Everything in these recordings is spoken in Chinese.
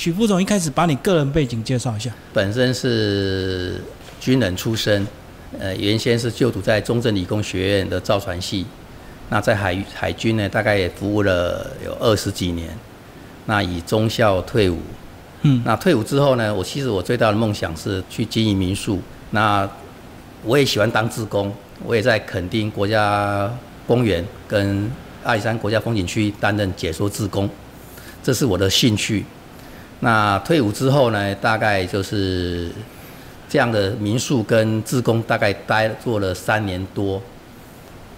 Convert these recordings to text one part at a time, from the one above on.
许副总一开始把你个人背景介绍一下。本身是军人出身，呃，原先是就读在中正理工学院的造船系，那在海海军呢，大概也服务了有二十几年，那以中校退伍。嗯，那退伍之后呢，我其实我最大的梦想是去经营民宿。那我也喜欢当志工，我也在垦丁国家公园跟阿里山国家风景区担任解说志工，这是我的兴趣。那退伍之后呢，大概就是这样的民宿跟自工，大概待做了三年多，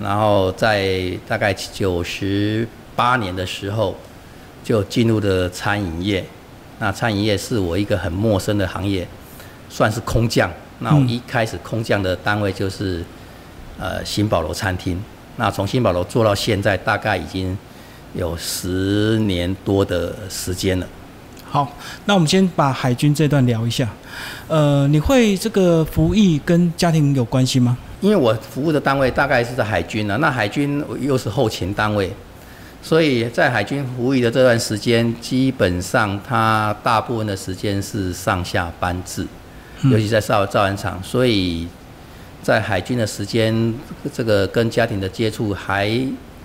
然后在大概九十八年的时候，就进入了餐饮业。那餐饮业是我一个很陌生的行业，算是空降。那我一开始空降的单位就是呃新宝楼餐厅。那从新宝楼做到现在，大概已经有十年多的时间了。好，那我们先把海军这段聊一下。呃，你会这个服役跟家庭有关系吗？因为我服务的单位大概是在海军呢，那海军又是后勤单位，所以在海军服役的这段时间，基本上他大部分的时间是上下班制，尤其在造造船厂，所以在海军的时间，这个跟家庭的接触还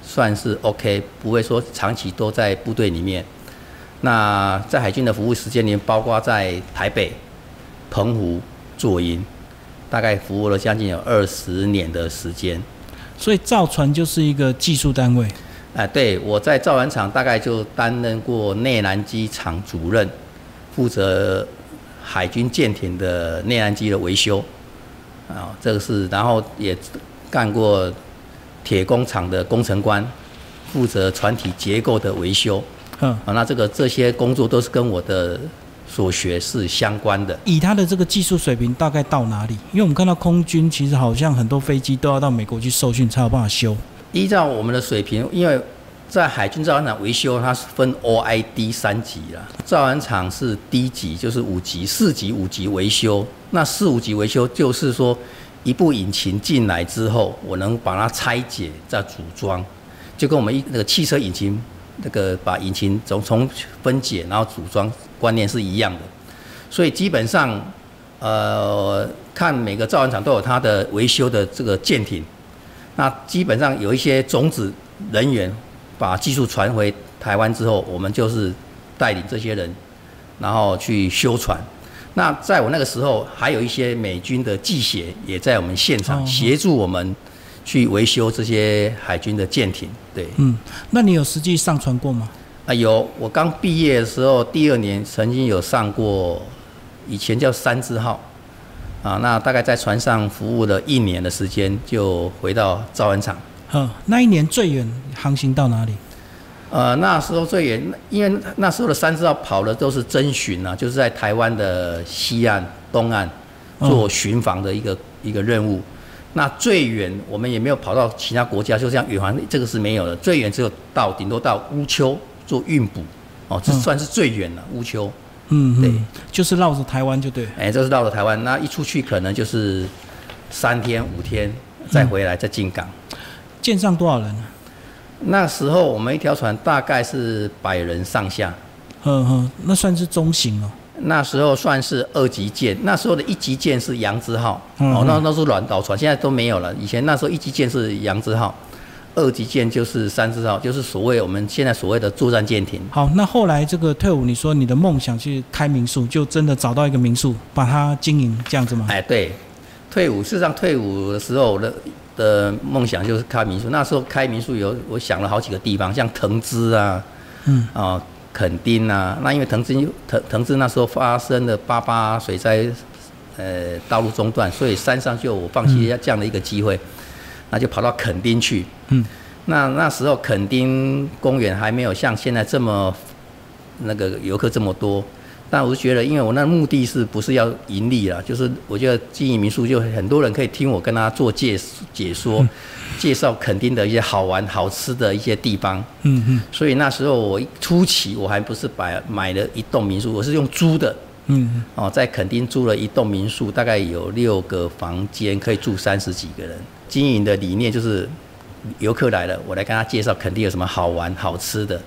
算是 OK，不会说长期都在部队里面。那在海军的服务时间里，包括在台北、澎湖、左营，大概服务了将近有二十年的时间。所以造船就是一个技术单位。哎，对，我在造船厂大概就担任过内燃机厂主任，负责海军舰艇的内燃机的维修。啊，这个是，然后也干过铁工厂的工程官，负责船体结构的维修。嗯，啊，那这个这些工作都是跟我的所学是相关的。以他的这个技术水平，大概到哪里？因为我们看到空军其实好像很多飞机都要到美国去受训才有办法修。依照我们的水平，因为在海军造船厂维修，它是分 OID 三级啦。造船厂是低级，就是五级、四级、五级维修。那四五级维修就是说，一部引擎进来之后，我能把它拆解再组装，就跟我们一那个汽车引擎那个把引擎从从分解然后组装观念是一样的。所以基本上，呃，看每个造船厂都有它的维修的这个舰艇。那基本上有一些种子人员把技术传回台湾之后，我们就是带领这些人，然后去修船。那在我那个时候，还有一些美军的技协也在我们现场协助我们去维修这些海军的舰艇。对，嗯，那你有实际上船过吗？啊，有。我刚毕业的时候，第二年曾经有上过，以前叫三字号。啊，那大概在船上服务了一年的时间，就回到造船厂。嗯，那一年最远航行到哪里？呃，那时候最远，因为那时候的三支号跑的都是侦巡啊，就是在台湾的西岸、东岸做巡防的一个一个任务。那最远我们也没有跑到其他国家，就这样远航，这个是没有的。最远只有到顶多到乌丘做运补，哦，这算是最远了。乌丘。嗯，对，就是绕着台湾就对。哎，这是绕着台湾，那一出去可能就是三天五天，再回来再进港。舰上多少人呢？那时候我们一条船大概是百人上下。嗯哼，那算是中型哦。那时候算是二级舰，那时候的一级舰是扬之号，哦，那那是软岛船，现在都没有了。以前那时候一级舰是扬之号，二级舰就是三之号，就是所谓我们现在所谓的作战舰艇。好，那后来这个退伍，你说你的梦想去开民宿，就真的找到一个民宿，把它经营这样子吗？哎，对，退伍，事实上退伍的时候，我的的梦想就是开民宿。那时候开民宿有，我想了好几个地方，像藤枝啊，嗯，啊。垦丁啊，那因为藤枝藤藤枝那时候发生了八八水灾，呃，道路中断，所以山上就我放弃这样的一个机会，那就跑到垦丁去。嗯，那那时候垦丁公园还没有像现在这么那个游客这么多，但我是觉得，因为我那目的是不是要盈利啊，就是我觉得经营民宿就很多人可以听我跟他做介解说。介绍垦丁的一些好玩、好吃的一些地方。嗯嗯。所以那时候我初期我还不是买买了一栋民宿，我是用租的。嗯。哦，在垦丁租了一栋民宿，大概有六个房间，可以住三十几个人。经营的理念就是，游客来了，我来跟他介绍垦丁有什么好玩、好吃的。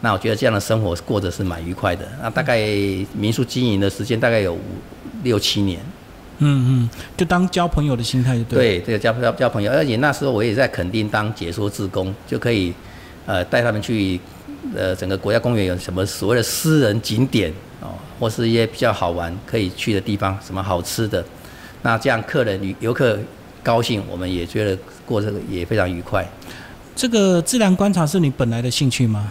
那我觉得这样的生活过得是蛮愉快的。那大概民宿经营的时间大概有五六七年。嗯嗯，就当交朋友的心态就对。对，这个交交交朋友，而且那时候我也在垦丁当解说志工，就可以呃带他们去呃整个国家公园有什么所谓的私人景点哦，或是一些比较好玩可以去的地方，什么好吃的。那这样客人游客高兴，我们也觉得过这个也非常愉快。这个自然观察是你本来的兴趣吗？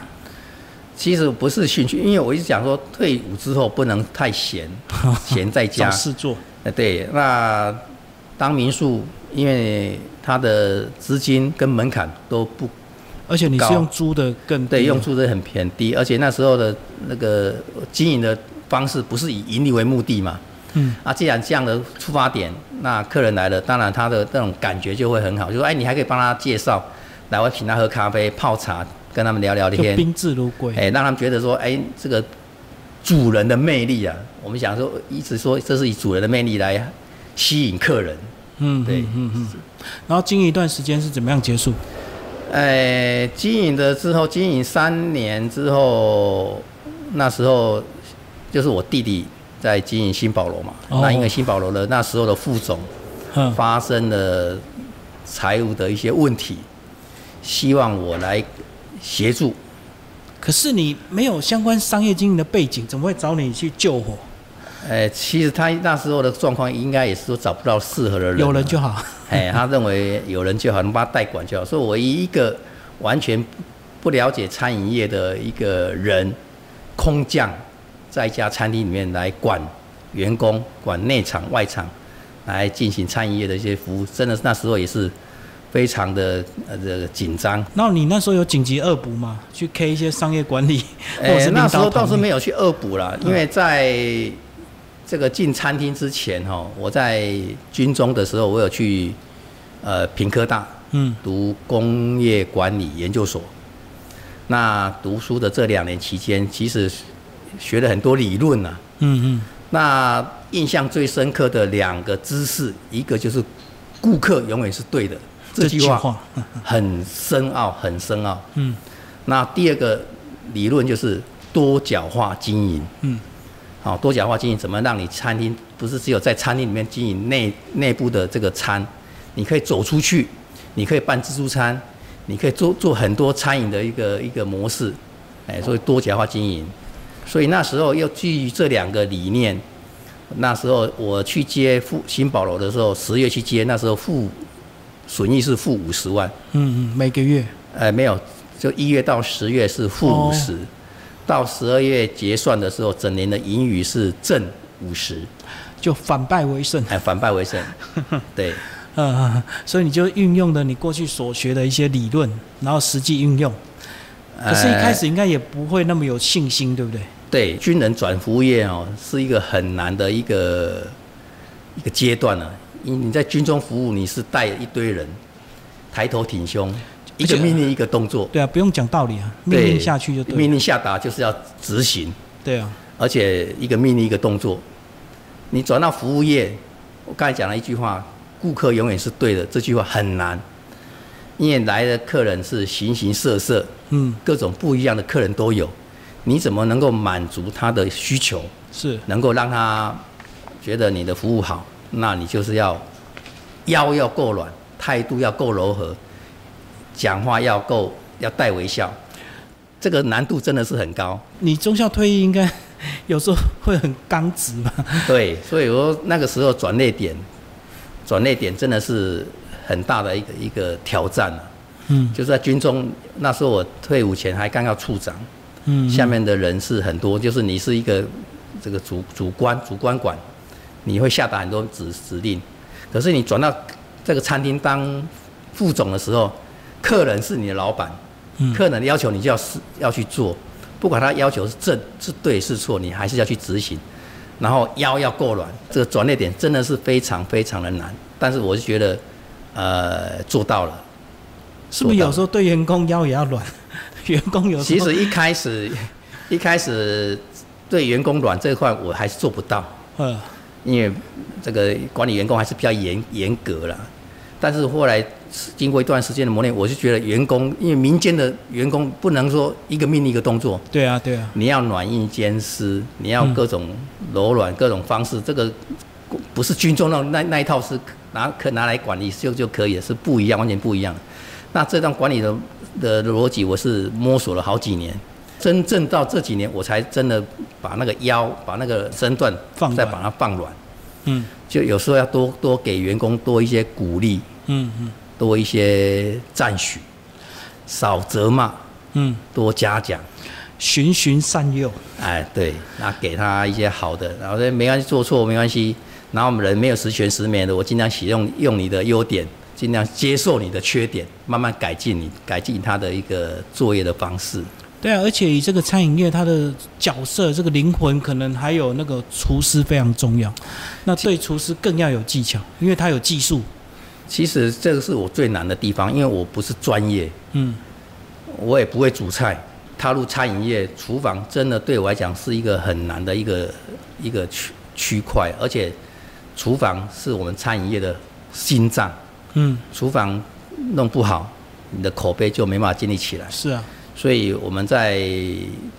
其实不是兴趣，因为我一直讲说退伍之后不能太闲，闲在家找事做。呃，对，那当民宿，因为它的资金跟门槛都不，而且你是用租的更对，用租的很偏低，而且那时候的那个经营的方式不是以盈利为目的嘛。嗯。啊，既然这样的出发点，那客人来了，当然他的那种感觉就会很好，就说哎，你还可以帮他介绍，来我请他喝咖啡、泡茶，跟他们聊聊天，宾至如归。哎，让他们觉得说，哎，这个。主人的魅力啊，我们想说，一直说这是以主人的魅力来吸引客人。嗯，对，嗯嗯。然后经营一段时间是怎么样结束？呃，经营的之后，经营三年之后，那时候就是我弟弟在经营新保罗嘛。那因为新保罗的那时候的副总发生了财务的一些问题，希望我来协助。可是你没有相关商业经营的背景，怎么会找你去救火？呃，其实他那时候的状况应该也是说找不到适合的人，有人就好。哎，他认为有人就好，能帮他代管就好。所以，我一个完全不了解餐饮业的一个人，空降在一家餐厅里面来管员工、管内场、外场，来进行餐饮业的一些服务，真的是那时候也是。非常的呃这个紧张。那你那时候有紧急恶补吗？去 K 一些商业管理，或者是那时候倒是没有去恶补了，因为在这个进餐厅之前哈，我在军中的时候，我有去呃平科大嗯读工业管理研究所。那读书的这两年期间，其实学了很多理论呐。嗯嗯。那印象最深刻的两个知识，一个就是顾客永远是对的。这句话很深奥，很深奥。嗯，那第二个理论就是多角化经营。嗯，好，多角化经营怎么让你餐厅不是只有在餐厅里面经营内内部的这个餐，你可以走出去，你可以办自助餐，你可以做做很多餐饮的一个一个模式。哎，所以多角化经营。所以那时候要基于这两个理念，那时候我去接富新宝楼的时候，十月去接，那时候富。损益是负五十万，嗯嗯，每个月，呃，没有，就一月到十月是负五十，到十二月结算的时候，整年的盈余是正五十，就反败为胜，哎，反败为胜，对，嗯，所以你就运用了你过去所学的一些理论，然后实际运用，可是，一开始应该也不会那么有信心，对不对？对，军人转服务业哦，是一个很难的一个一个阶段呢。你你在军中服务，你是带一堆人，抬头挺胸，一个命令一个动作。对啊，不用讲道理啊，命令下去就对。命令下达就是要执行。对啊，而且一个命令一个动作，你转到服务业，我刚才讲了一句话，顾客永远是对的，这句话很难，因为来的客人是形形色色，嗯，各种不一样的客人都有，你怎么能够满足他的需求？是，能够让他觉得你的服务好。那你就是要腰要够软，态度要够柔和，讲话要够要带微笑，这个难度真的是很高。你中校退役应该有时候会很刚直吧？对，所以我说那个时候转捩点，转捩点真的是很大的一个一个挑战啊。嗯，就是在军中那时候我退伍前还刚要处长，嗯，下面的人是很多，就是你是一个这个主主官主官管。你会下达很多指指令，可是你转到这个餐厅当副总的时候，客人是你的老板，客人的要求你就要是要去做，不管他要求是正是对是错，你还是要去执行，然后腰要够软，这个转捩点真的是非常非常的难，但是我是觉得，呃，做到了。是不是有时候对员工腰也要软？员工有其实一开始一开始对员工软这块我还是做不到。嗯。因为这个管理员工还是比较严严格了，但是后来经过一段时间的磨练，我就觉得员工，因为民间的员工不能说一个命令一个动作，对啊，对啊，你要软硬兼施，你要各种柔软各种方式，这个不是军中那那那一套是拿可拿来管理就就可以了，是不一样，完全不一样。那这段管理的的逻辑，我是摸索了好几年，真正到这几年，我才真的把那个腰，把那个身段放软再把它放软。嗯就有时候要多多给员工多一些鼓励，嗯嗯多一些赞许，少责骂，嗯，多嘉奖。循循善诱，哎，对，那给他一些好的，然后说没关系，做错没关系。然后我们人没有十全十美的，我尽量使用用你的优点，尽量接受你的缺点，慢慢改进你，改进他的一个作业的方式。对啊，而且以这个餐饮业，它的角色这个灵魂，可能还有那个厨师非常重要。那对厨师更要有技巧，因为他有技术。其实这个是我最难的地方，因为我不是专业，嗯我也不会煮菜。踏入餐饮业，厨房真的对我来讲是一个很难的一个一个区区块，而且厨房是我们餐饮业的心脏。嗯，厨房弄不好，你的口碑就没办法建立起来。是啊，所以我们在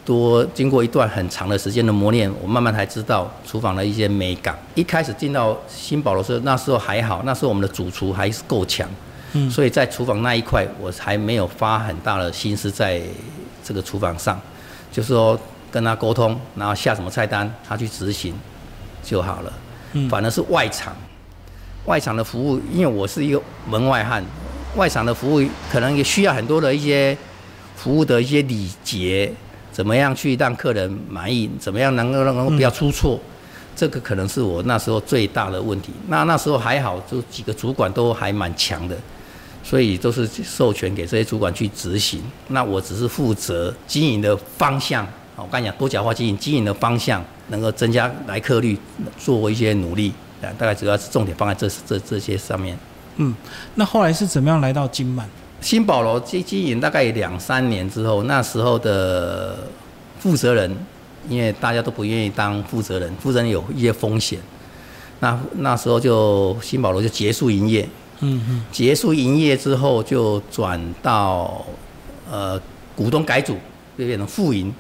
多经过一段很长的时间的磨练，我慢慢才知道厨房的一些美感。一开始进到新宝的时候，那时候还好，那时候我们的主厨还是够强，嗯所以在厨房那一块，我还没有花很大的心思在这个厨房上，就是说跟他沟通，然后下什么菜单，他去执行就好了。嗯反而是外场，外场的服务，因为我是一个门外汉，外场的服务可能也需要很多的一些服务的一些礼节，怎么样去让客人满意，怎么样能够能够不要出错，这个可能是我那时候最大的问题。那那时候还好，就几个主管都还蛮强的，所以都是授权给这些主管去执行。那我只是负责经营的方向。我刚才讲多角化经营，经营的方向能够增加来客率，做一些努力。啊，大概主要是重点放在这这这些上面。嗯。那后来是怎么样来到金满？新保罗经经营大概两三年之后，那时候的负责人，因为大家都不愿意当负责人，负责人有一些风险，那那时候就新保罗就结束营业，嗯嗯结束营业之后就转到呃股东改组，就变成富盈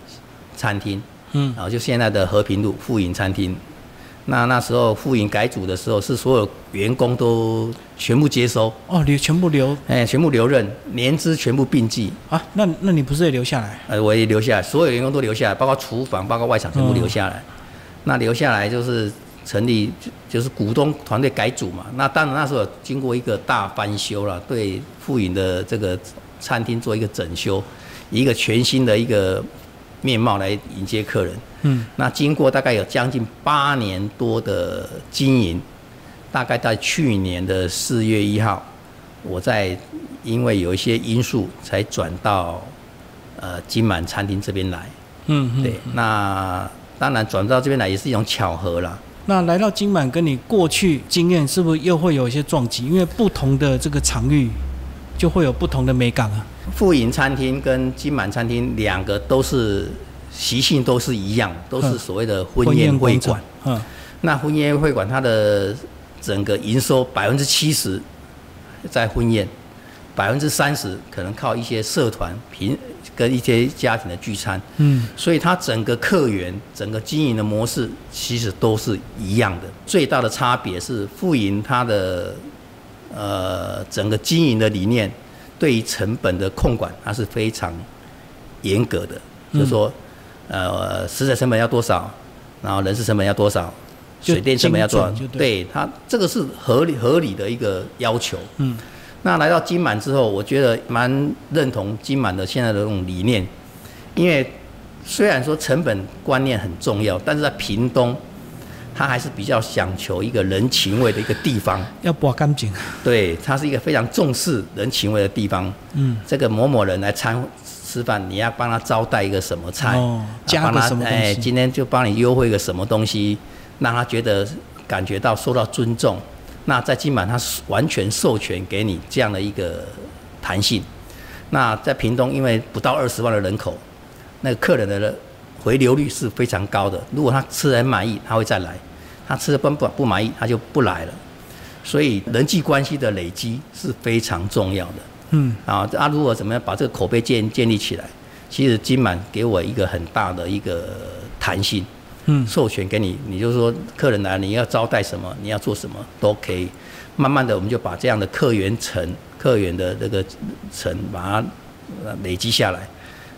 餐厅，嗯。然后就现在的和平路富盈餐厅。那那时候副营改组的时候，是所有员工都全部接收，哦，留全部留哎，全部留任，年资全部并计，啊？那那你不是也留下来？呃，我也留下来，所有员工都留下来，包括厨房、包括外场全部留下来。那留下来就是成立，就就是股东团队改组嘛。那当然那时候经过一个大翻修了，对富营的这个餐厅做一个整修，一个全新的一个面貌来迎接客人。嗯那经过大概有将近八年多的经营，大概在去年的四月一号，我在因为有一些因素才转到呃金满餐厅这边来。嗯嗯。对，那当然转到这边来也是一种巧合啦。那来到金满，跟你过去经验是不是又会有一些撞击？因为不同的这个场域，就会有不同的美感啊。富盈餐厅跟金满餐厅两个都是习性都是一样，都是所谓的婚宴会馆。，嗯那婚宴会馆它的整个营收百分之七十在婚宴，百分之三十可能靠一些社团平跟一些家庭的聚餐，嗯所以它整个客源、整个经营的模式其实都是一样的。最大的差别是富盈它的呃整个经营的理念，对于成本的控管它是非常严格的，就是说呃食材成本要多少，然后人事成本要多少，水电成本要多少对它这个是合理合理的一个要求。嗯。那来到金满之后，我觉得蛮认同金满的现在的这种理念，因为虽然说成本观念很重要，但是在屏东，它还是比较讲求一个人情味的一个地方。要拔干净。对，他是一个非常重视人情味的地方。嗯这个某某人来餐吃饭，你要帮他招待一个什么菜，哦加帮他个什么东西哎，今天就帮你优惠个什么东西，让他觉得感觉到受到尊重。那在金满，他完全授权给你这样的一个弹性。那在屏东，因为不到二十万的人口，那个客人的回流率是非常高的。如果他吃得很满意，他会再来；他吃的不不不满意，他就不来了。所以人际关系的累积是非常重要的。嗯，啊，啊，如果怎么样把这个口碑建建立起来，其实金满给我一个很大的一个弹性，嗯授权给你，你就说客人来你要招待什么，你要做什么都可以。慢慢的，我们就把这样的客源层、客源的这个层，把它呃累积下来。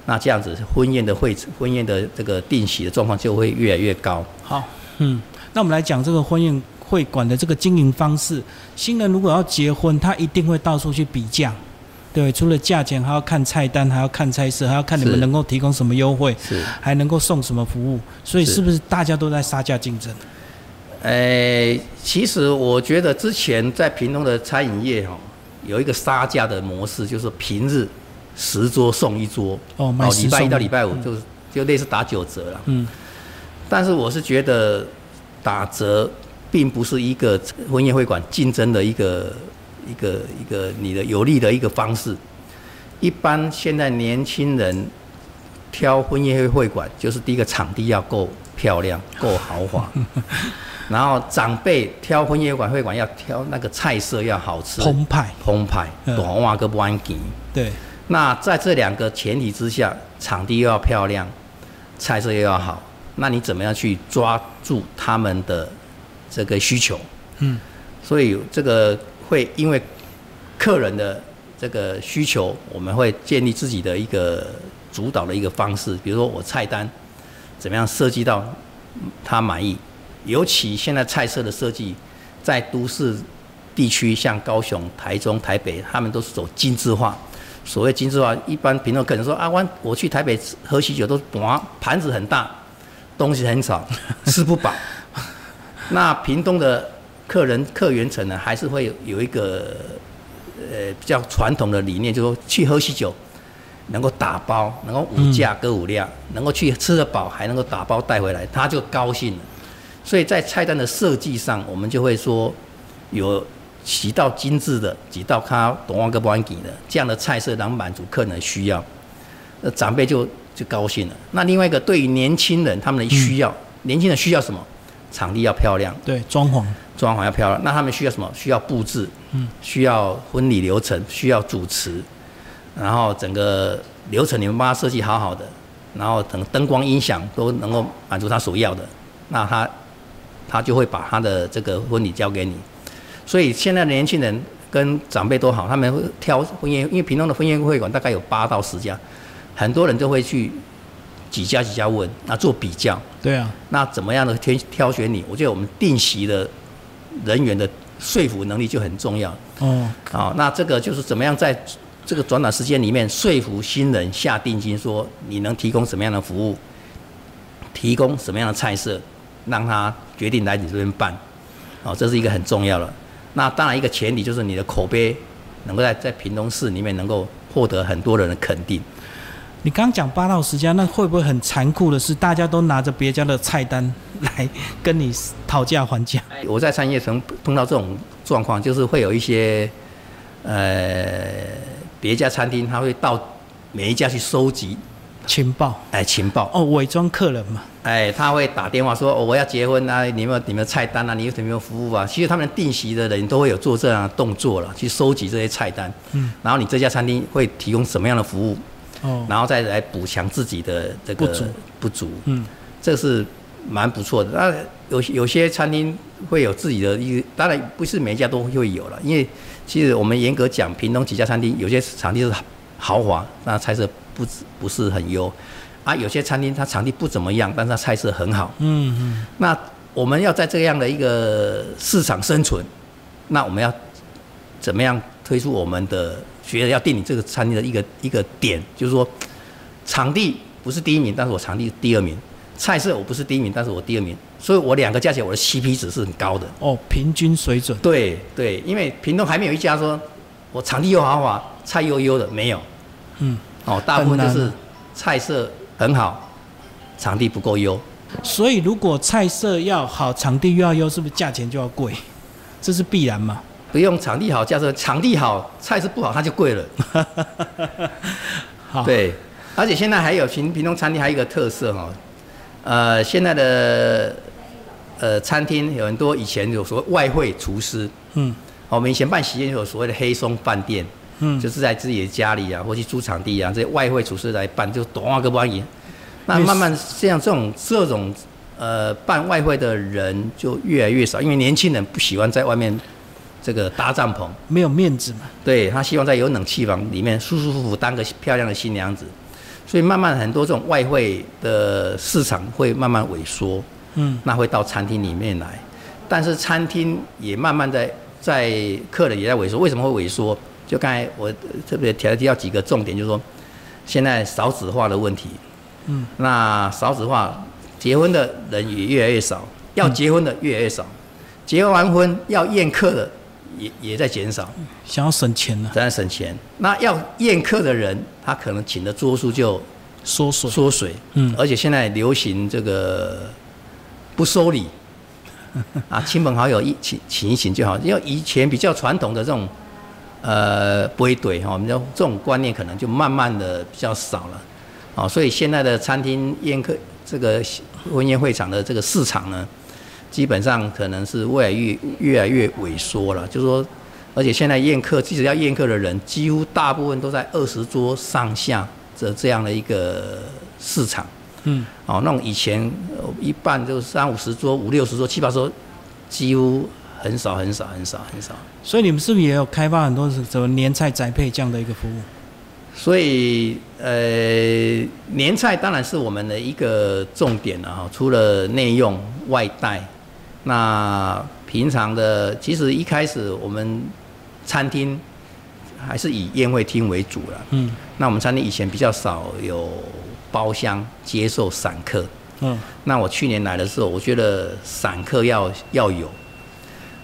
那这样子，婚宴的会婚宴的这个定席的状况就会越来越高。好，嗯，那我们来讲这个婚宴会馆的这个经营方式。新人如果要结婚，他一定会到处去比价，对，除了价钱，还要看菜单，还要看菜色，还要看你们能够提供什么优惠，是。还能够送什么服务。所以是是不是大家都在杀价竞争？呃，其实我觉得之前在屏东的餐饮业哦、有一个杀价的模式，就是平日十桌送一桌，哦，礼拜一到礼拜五就是就类似打九折了。嗯，但是我是觉得打折并不是一个婚宴会馆竞争的一个一个一个你的有利的一个方式。一般现在年轻人挑婚宴会馆，就是第一个场地要够漂亮、够豪华，然后长辈挑婚宴会馆会馆要挑那个菜色要好吃、澎湃，澎湃、嗯。短袜跟不安吉。对，那在这两个前提之下，场地又要漂亮，菜色又要好，那你怎么样去抓住他们的这个需求？嗯，所以这个会因为客人的这个需求，我们会建立自己的一个主导的一个方式，比如说我菜单怎么样设计到他满意，尤其现在菜色的设计，在都市地区，像高雄、台中、台北，他们都是走精致化。所谓精致化，一般评论可能说啊，我我去台北喝喜酒都哇盘子很大，东西很少，吃不饱。那屏东的客人客源层呢，还是会有有一个呃比较传统的理念，就是说去喝喜酒能够打包，能够五价歌五量，能够去吃得饱，还能够打包带回来，他就高兴了。所以在菜单的设计上，我们就会说有几道精致的，几道咖懂旺哥不安给的这样的菜色，能满足客人的需要，那长辈就就高兴了。那另外一个，对于年轻人他们的需要，年轻人需要什么？场地要漂亮，对，装潢，装潢要漂亮。那他们需要什么？需要布置，嗯，需要婚礼流程，需要主持，然后整个流程你们帮他设计好好的，然后等灯光音响都能够满足他所要的，那他他就会把他的这个婚礼交给你。所以现在的年轻人跟长辈都好，他们会挑婚宴，因为屏东的婚宴会馆大概有八到十家，很多人都会去几家几家问，那做比较。对啊，那怎么样的挑挑选你？我觉得我们定席的人员的说服能力就很重要哦，好、那这个就是怎么样在这个转短时间里面说服新人下定金，说你能提供什么样的服务，提供什么样的菜色，让他决定来你这边办。哦，这是一个很重要的。那当然一个前提就是你的口碑能够在在屏东市里面能够获得很多人的肯定。你刚讲八到十家，那会不会很残酷的是，大家都拿着别家的菜单来跟你讨价还价？我在餐饮业曾碰到这种状况，就是会有一些呃别家餐厅，他会到每一家去收集情报。哎情报，哦，伪装客人嘛，哎他会打电话说、哦、我要结婚啊，你有没有你们菜单啊，你有什么服务啊？其实他们定席的人都会有做这样的动作了，去收集这些菜单，嗯，然后你这家餐厅会提供什么样的服务，哦，然后再来补强自己的这个不足。不足，嗯，这是蛮不错的。那有有些餐厅会有自己的一个，当然不是每一家都会有了，因为其实我们严格讲，屏东几家餐厅有些场地是豪华，那菜色不不是很优啊；有些餐厅它场地不怎么样，但是它菜色很好。嗯嗯，那我们要在这样的一个市场生存，那我们要怎么样推出我们的觉得要定你这个餐厅的一个一个点，就是说场地不是第一名，但是我场地第二名；菜色我不是第一名，但是我第二名，所以我两个加起来我的 CP 值是很高的。哦，平均水准，对对，因为屏东还没有一家说我场地又豪华，菜又优的，没有。嗯，哦，大部分就是菜色很好，场地不够优。所以如果菜色要好，场地又要优，是不是价钱就要贵？这是必然嘛？不用场地好，假设场地好，菜色不好，它就贵了。好，，对，而且现在还有平平东餐厅还有一个特色哈、呃，现在的呃餐厅有很多以前有所谓外汇厨师，嗯我们以前办喜宴有所谓的黑松饭店，嗯，就是在自己的家里啊，或去租场地啊，这些外汇厨师来办，就多啊个不赢。那慢慢这样这种这种呃办外汇的人就越来越少，因为年轻人不喜欢在外面这个搭帐篷，没有面子嘛。对他希望在有冷气房里面舒舒服服当个漂亮的新娘子，所以慢慢很多这种外汇的市场会慢慢萎缩，嗯。那会到餐厅里面来，但是餐厅也慢慢在在客人也在萎缩，为什么会萎缩？就刚才我特别提提到几个重点，就是说现在少子化的问题，嗯，那少子化，结婚的人也越来越少，要结婚的越来越少，结完婚要宴客的也也在减少。想要省钱了，在省钱。那要宴客的人，他可能请的桌数就缩水。缩水，嗯。而且现在流行这个不收礼，啊，亲朋好友一请请一请就好，因为以前比较传统的这种呃不会怼哈，我们就这种观念可能就慢慢的比较少了，哦，所以现在的餐厅宴客这个婚宴会场的这个市场呢，基本上可能是越来越越来越萎缩了，就是说。而且现在宴客，即使要宴客的人，几乎大部分都在二十桌上下的这样的一个市场。嗯，哦，那种以前呃一半就三五十桌、五六十桌、七八十桌，几乎很少很少很少很少。所以你们是不是也有开发很多什么年菜宅配这样的一个服务？所以呃，年菜当然是我们的一个重点了哈。除了内用外带，那平常的其实一开始我们餐厅还是以宴会厅为主了。嗯那我们餐厅以前比较少有包厢接受散客。嗯那我去年来的时候，我觉得散客要要有，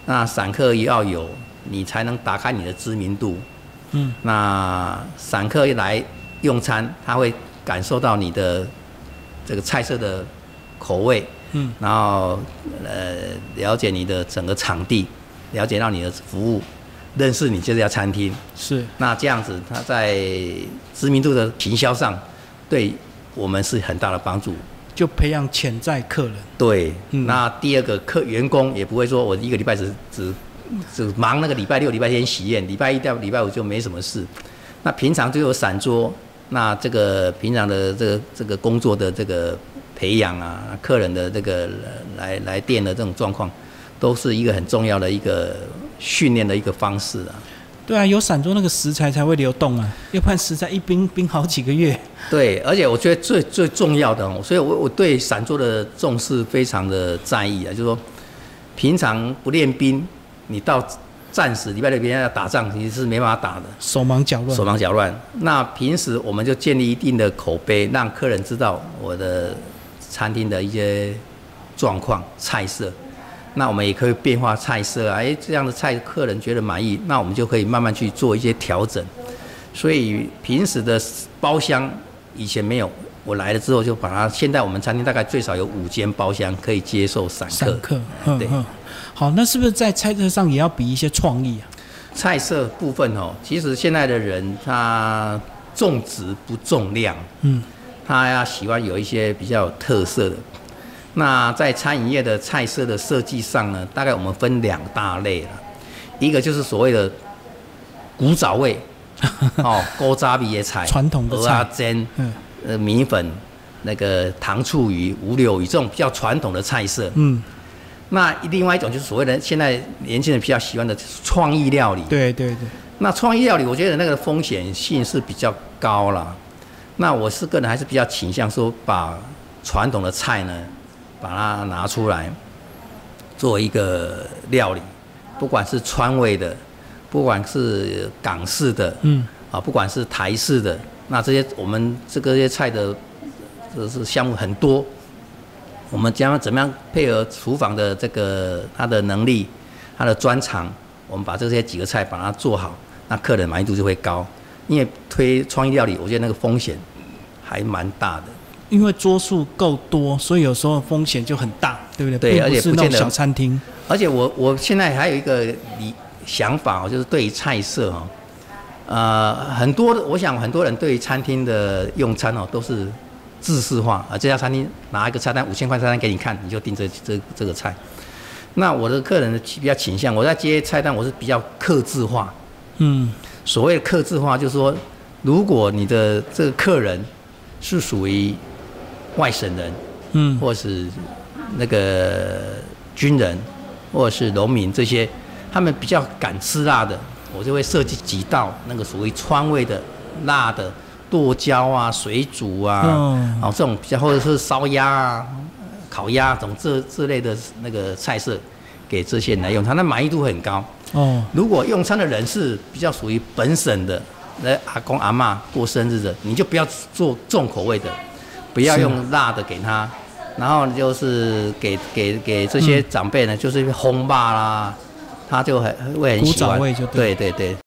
那散客也要有，你才能打开你的知名度。嗯那散客一来用餐，他会感受到你的这个菜色的口味，嗯然后呃了解你的整个场地，了解到你的服务，认识你这家餐厅。是那这样子，他在知名度的行销上，对我们是很大的帮助。就培养潜在客人。对，嗯那第二个客员工也不会说我一个礼拜只只只忙那个礼拜六、礼拜天喜宴，礼拜一到礼拜五就没什么事。那平常就有散桌，那这个平常的这个这个工作的这个培养啊，客人的这个来来店的这种状况，都是一个很重要的一个训练的一个方式啊。对啊，有散桌那个食材才会流动啊，要不然食材一冰冰好几个月。对，而且我觉得最最重要的哦，所以我我对散桌的重视非常的在意啊，就是说，平常不练兵，你到战时礼拜六别人要打仗，其实是没办法打的，手忙脚乱手。忙脚乱。那平时我们就建立一定的口碑，让客人知道我的餐厅的一些状况、菜色。那我们也可以变化菜色啊，哎，这样的菜客人觉得满意，那我们就可以慢慢去做一些调整。所以平时的包厢以前没有，我来了之后就把它。现在我们餐厅大概最少有五间包厢可以接受散客。散客，嗯对嗯，好，那是不是在菜色上也要比一些创意啊？菜色部分哦，其实现在的人他重质不重量，嗯他要喜欢有一些比较有特色的。那在餐饮业的菜色的设计上呢，大概我们分两大类了，一个就是所谓的古早味，哦，锅渣米的菜，传统的鹅啊菜煎，嗯呃米粉，那个糖醋鱼、五柳鱼这种比较传统的菜色。嗯，那另外一种就是所谓的现在年轻人比较喜欢的创意料理。对对对，那创意料理，我觉得那个风险性是比较高了。那我是个人还是比较倾向说，把传统的菜呢，把它拿出来做一个料理，不管是川味的，不管是港式的，嗯啊，不管是台式的，那这些我们这个些菜的，这是项目很多。我们将怎么样配合厨房的这个他的能力，他的专长，我们把这些几个菜把它做好，那客人满意度就会高。因为推创意料理，我觉得那个风险还蛮大的。因为桌数够多，所以有时候风险就很大，对不对？对而且不见得小餐厅。而且我我现在还有一个理想法哦，就是对于菜色哦，呃，很多的，我想很多人对于餐厅的用餐哦都是自式化啊，这家餐厅拿一个菜单五千块菜单给你看，你就订这这这个菜。那我的客人的比较倾向，我在接菜单我是比较克制化。嗯所谓的克制化，就是说，如果你的这个客人是属于外省人，嗯。或是那个军人，或者是农民这些，他们比较敢吃辣的，我就会设计几道那个所谓川味的辣的剁椒啊、水煮啊，哦哦这种比较或者是烧鸭啊、烤鸭这种这这类的那个菜色给这些人来用，他那满意度很高。哦。如果用餐的人是比较属于本省的，那阿公阿嬷过生日的，你就不要做重口味的，不要用辣的给他，然后就是给给给这些长辈呢，就是烘霸啦，他就很会很古喜欢。味就对。对对对。